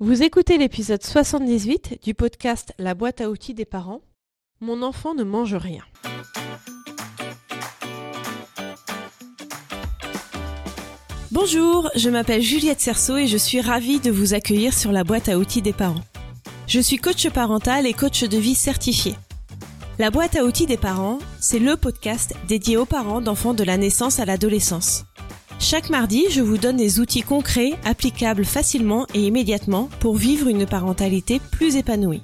Vous écoutez l'épisode 78 du podcast La boîte à outils des parents. Mon enfant ne mange rien. Bonjour, je m'appelle Juliette Cerceau et je suis ravie de vous accueillir sur la boîte à outils des parents. Je suis coach parental et coach de vie certifié. La boîte à outils des parents, c'est le podcast dédié aux parents d'enfants de la naissance à l'adolescence. Chaque mardi, je vous donne des outils concrets, applicables facilement et immédiatement pour vivre une parentalité plus épanouie.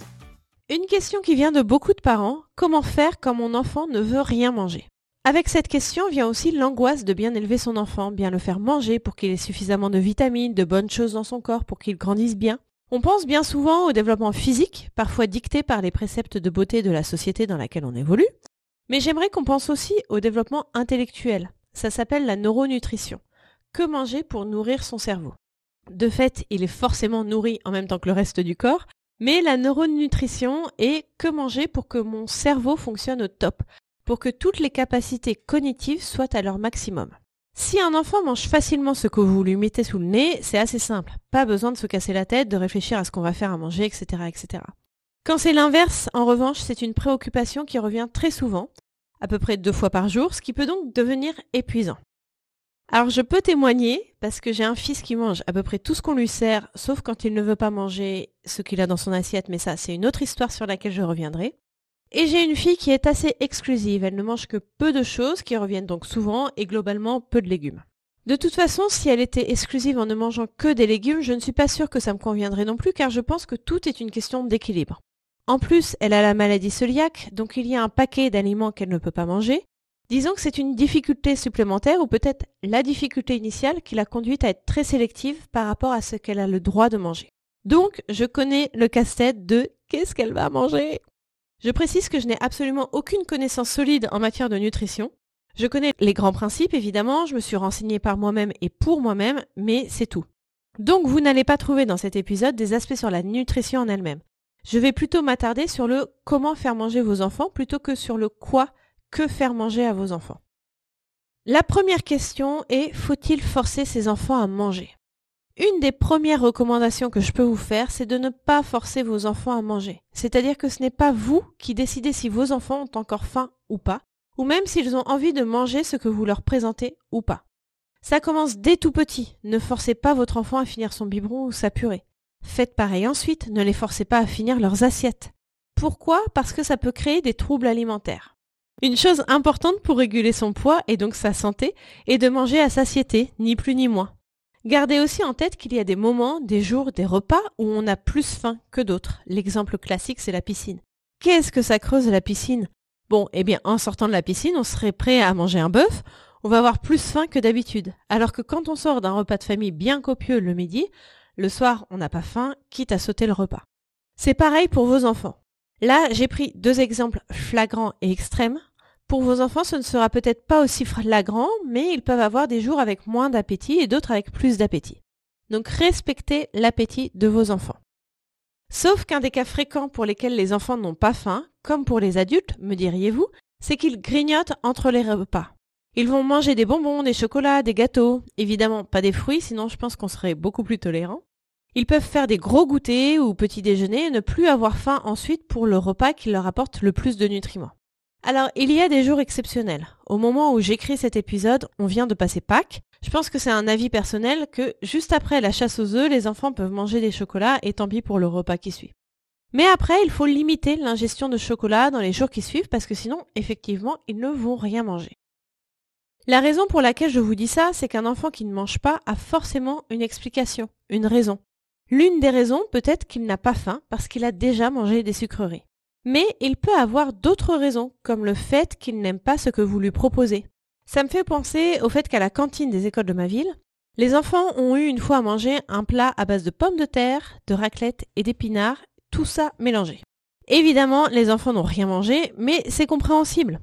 Une question qui vient de beaucoup de parents, comment faire quand mon enfant ne veut rien manger? Avec cette question vient aussi l'angoisse de bien élever son enfant, bien le faire manger pour qu'il ait suffisamment de vitamines, de bonnes choses dans son corps pour qu'il grandisse bien. On pense bien souvent au développement physique, parfois dicté par les préceptes de beauté de la société dans laquelle on évolue, mais j'aimerais qu'on pense aussi au développement intellectuel, ça s'appelle la neuronutrition. Que manger pour nourrir son cerveau? De fait, il est forcément nourri en même temps que le reste du corps, mais la neuronutrition est que manger pour que mon cerveau fonctionne au top, pour que toutes les capacités cognitives soient à leur maximum. Si un enfant mange facilement ce que vous lui mettez sous le nez, c'est assez simple. Pas besoin de se casser la tête, de réfléchir à ce qu'on va faire à manger, etc., etc. Quand c'est l'inverse, en revanche, c'est une préoccupation qui revient très souvent, à peu près deux fois par jour, ce qui peut donc devenir épuisant. Alors je peux témoigner parce que j'ai un fils qui mange à peu près tout ce qu'on lui sert, sauf quand il ne veut pas manger ce qu'il a dans son assiette, mais ça c'est une autre histoire sur laquelle je reviendrai. Et j'ai une fille qui est assez exclusive, elle ne mange que peu de choses qui reviennent donc souvent et globalement peu de légumes. De toute façon, si elle était exclusive en ne mangeant que des légumes, je ne suis pas sûre que ça me conviendrait non plus car je pense que tout est une question d'équilibre. En plus, elle a la maladie cœliaque, donc il y a un paquet d'aliments qu'elle ne peut pas manger. Disons que c'est une difficulté supplémentaire ou peut-être la difficulté initiale qui l'a conduite à être très sélective par rapport à ce qu'elle a le droit de manger. Donc, je connais le casse-tête de qu'est-ce qu'elle va manger? Je précise que je n'ai absolument aucune connaissance solide en matière de nutrition. Je connais les grands principes, évidemment, je me suis renseignée par moi-même et pour moi-même, mais c'est tout. Donc, vous n'allez pas trouver dans cet épisode des aspects sur la nutrition en elle-même. Je vais plutôt m'attarder sur le comment faire manger vos enfants plutôt que sur le quoi que faire manger à vos enfants. La première question est faut-il forcer ses enfants à manger? Une des premières recommandations que je peux vous faire, c'est de ne pas forcer vos enfants à manger. C'est-à-dire que ce n'est pas vous qui décidez si vos enfants ont encore faim ou pas, ou même s'ils ont envie de manger ce que vous leur présentez ou pas. Ça commence dès tout petit. Ne forcez pas votre enfant à finir son biberon ou sa purée. Faites pareil ensuite, ne les forcez pas à finir leurs assiettes. Pourquoi? Parce que ça peut créer des troubles alimentaires. Une chose importante pour réguler son poids et donc sa santé est de manger à satiété, ni plus ni moins. Gardez aussi en tête qu'il y a des moments, des jours, des repas où on a plus faim que d'autres. L'exemple classique, c'est la piscine. Qu'est-ce que ça creuse la piscine? Bon, eh bien, en sortant de la piscine, on serait prêt à manger un bœuf, on va avoir plus faim que d'habitude. Alors que quand on sort d'un repas de famille bien copieux le midi, le soir, on n'a pas faim, quitte à sauter le repas. C'est pareil pour vos enfants. Là, j'ai pris deux exemples flagrants et extrêmes. Pour vos enfants, ce ne sera peut-être pas aussi flagrant, mais ils peuvent avoir des jours avec moins d'appétit et d'autres avec plus d'appétit. Donc respectez l'appétit de vos enfants. Sauf qu'un des cas fréquents pour lesquels les enfants n'ont pas faim, comme pour les adultes, me diriez-vous, c'est qu'ils grignotent entre les repas. Ils vont manger des bonbons, des chocolats, des gâteaux, évidemment pas des fruits, sinon je pense qu'on serait beaucoup plus tolérant. Ils peuvent faire des gros goûters ou petits déjeuners et ne plus avoir faim ensuite pour le repas qui leur apporte le plus de nutriments. Alors, il y a des jours exceptionnels. Au moment où j'écris cet épisode, on vient de passer Pâques. Je pense que c'est un avis personnel que juste après la chasse aux œufs, les enfants peuvent manger des chocolats et tant pis pour le repas qui suit. Mais après, il faut limiter l'ingestion de chocolat dans les jours qui suivent parce que sinon, effectivement, ils ne vont rien manger. La raison pour laquelle je vous dis ça, c'est qu'un enfant qui ne mange pas a forcément une explication, une raison. L'une des raisons peut être qu'il n'a pas faim parce qu'il a déjà mangé des sucreries. Mais il peut avoir d'autres raisons, comme le fait qu'il n'aime pas ce que vous lui proposez. Ça me fait penser au fait qu'à la cantine des écoles de ma ville, les enfants ont eu une fois à manger un plat à base de pommes de terre, de raclette et d'épinards, tout ça mélangé. Évidemment, les enfants n'ont rien mangé, mais c'est compréhensible.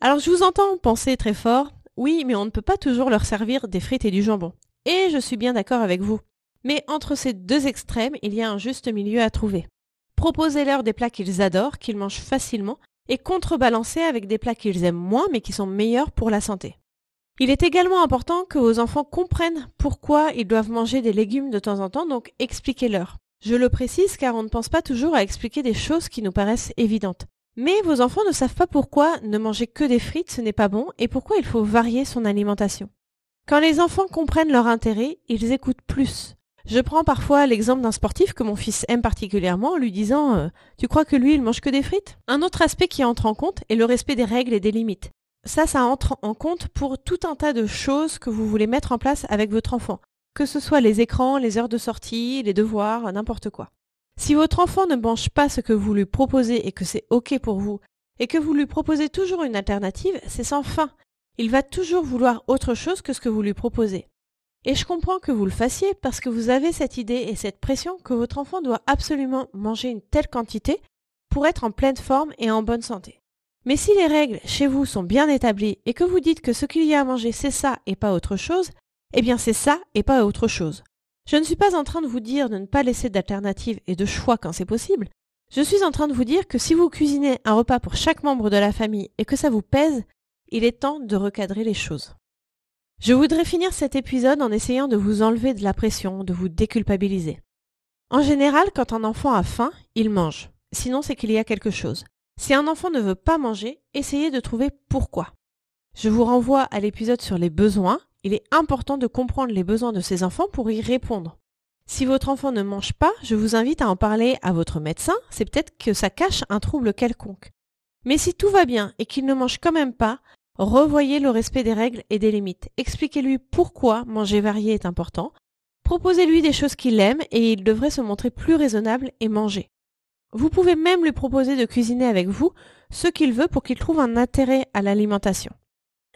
Alors je vous entends penser très fort, oui, mais on ne peut pas toujours leur servir des frites et du jambon. Et je suis bien d'accord avec vous. Mais entre ces deux extrêmes, il y a un juste milieu à trouver. Proposez-leur des plats qu'ils adorent, qu'ils mangent facilement, et contrebalancez avec des plats qu'ils aiment moins mais qui sont meilleurs pour la santé. Il est également important que vos enfants comprennent pourquoi ils doivent manger des légumes de temps en temps, donc expliquez-leur. Je le précise car on ne pense pas toujours à expliquer des choses qui nous paraissent évidentes. Mais vos enfants ne savent pas pourquoi ne manger que des frites ce n'est pas bon et pourquoi il faut varier son alimentation. Quand les enfants comprennent leur intérêt, ils écoutent plus. Je prends parfois l'exemple d'un sportif que mon fils aime particulièrement en lui disant euh, Tu crois que lui il mange que des frites? Un autre aspect qui entre en compte est le respect des règles et des limites. Ça, ça entre en compte pour tout un tas de choses que vous voulez mettre en place avec votre enfant. Que ce soit les écrans, les heures de sortie, les devoirs, n'importe quoi. Si votre enfant ne mange pas ce que vous lui proposez et que c'est OK pour vous, et que vous lui proposez toujours une alternative, c'est sans fin. Il va toujours vouloir autre chose que ce que vous lui proposez. Et je comprends que vous le fassiez parce que vous avez cette idée et cette pression que votre enfant doit absolument manger une telle quantité pour être en pleine forme et en bonne santé. Mais si les règles chez vous sont bien établies et que vous dites que ce qu'il y a à manger c'est ça et pas autre chose, eh bien c'est ça et pas autre chose. Je ne suis pas en train de vous dire de ne pas laisser d'alternatives et de choix quand c'est possible. Je suis en train de vous dire que si vous cuisinez un repas pour chaque membre de la famille et que ça vous pèse, il est temps de recadrer les choses. Je voudrais finir cet épisode en essayant de vous enlever de la pression, de vous déculpabiliser. En général, quand un enfant a faim, il mange. Sinon, c'est qu'il y a quelque chose. Si un enfant ne veut pas manger, essayez de trouver pourquoi. Je vous renvoie à l'épisode sur les besoins. Il est important de comprendre les besoins de ses enfants pour y répondre. Si votre enfant ne mange pas, je vous invite à en parler à votre médecin, c'est peut-être que ça cache un trouble quelconque. Mais si tout va bien et qu'il ne mange quand même pas, Revoyez le respect des règles et des limites. Expliquez-lui pourquoi manger varié est important. Proposez-lui des choses qu'il aime et il devrait se montrer plus raisonnable et manger. Vous pouvez même lui proposer de cuisiner avec vous ce qu'il veut pour qu'il trouve un intérêt à l'alimentation.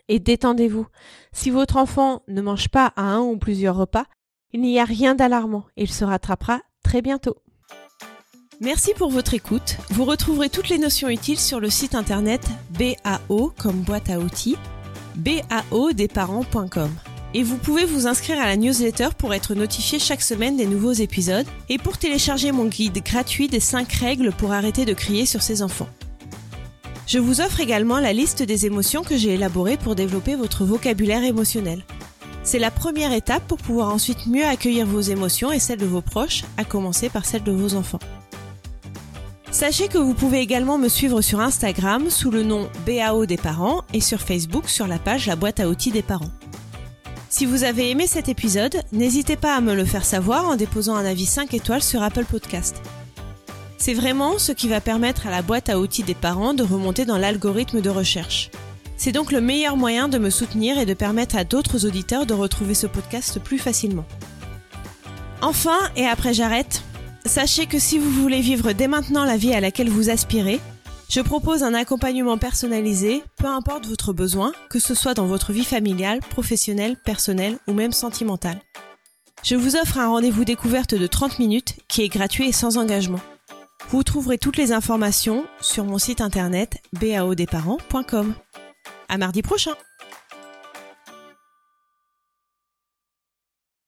Et détendez-vous. Si votre enfant ne mange pas à un ou plusieurs repas, il n'y a rien d'alarmant. Il se rattrapera très bientôt. Merci pour votre écoute. Vous retrouverez toutes les notions utiles sur le site internet BAO comme boîte à outils, baodesparents.com. Et vous pouvez vous inscrire à la newsletter pour être notifié chaque semaine des nouveaux épisodes et pour télécharger mon guide gratuit des 5 règles pour arrêter de crier sur ses enfants. Je vous offre également la liste des émotions que j'ai élaborées pour développer votre vocabulaire émotionnel. C'est la première étape pour pouvoir ensuite mieux accueillir vos émotions et celles de vos proches, à commencer par celles de vos enfants. Sachez que vous pouvez également me suivre sur Instagram sous le nom BAO des parents et sur Facebook sur la page La boîte à outils des parents. Si vous avez aimé cet épisode, n'hésitez pas à me le faire savoir en déposant un avis 5 étoiles sur Apple Podcast. C'est vraiment ce qui va permettre à la boîte à outils des parents de remonter dans l'algorithme de recherche. C'est donc le meilleur moyen de me soutenir et de permettre à d'autres auditeurs de retrouver ce podcast plus facilement. Enfin, et après j'arrête, Sachez que si vous voulez vivre dès maintenant la vie à laquelle vous aspirez, je propose un accompagnement personnalisé, peu importe votre besoin, que ce soit dans votre vie familiale, professionnelle, personnelle ou même sentimentale. Je vous offre un rendez-vous découverte de 30 minutes qui est gratuit et sans engagement. Vous trouverez toutes les informations sur mon site internet baodesparents.com. À mardi prochain!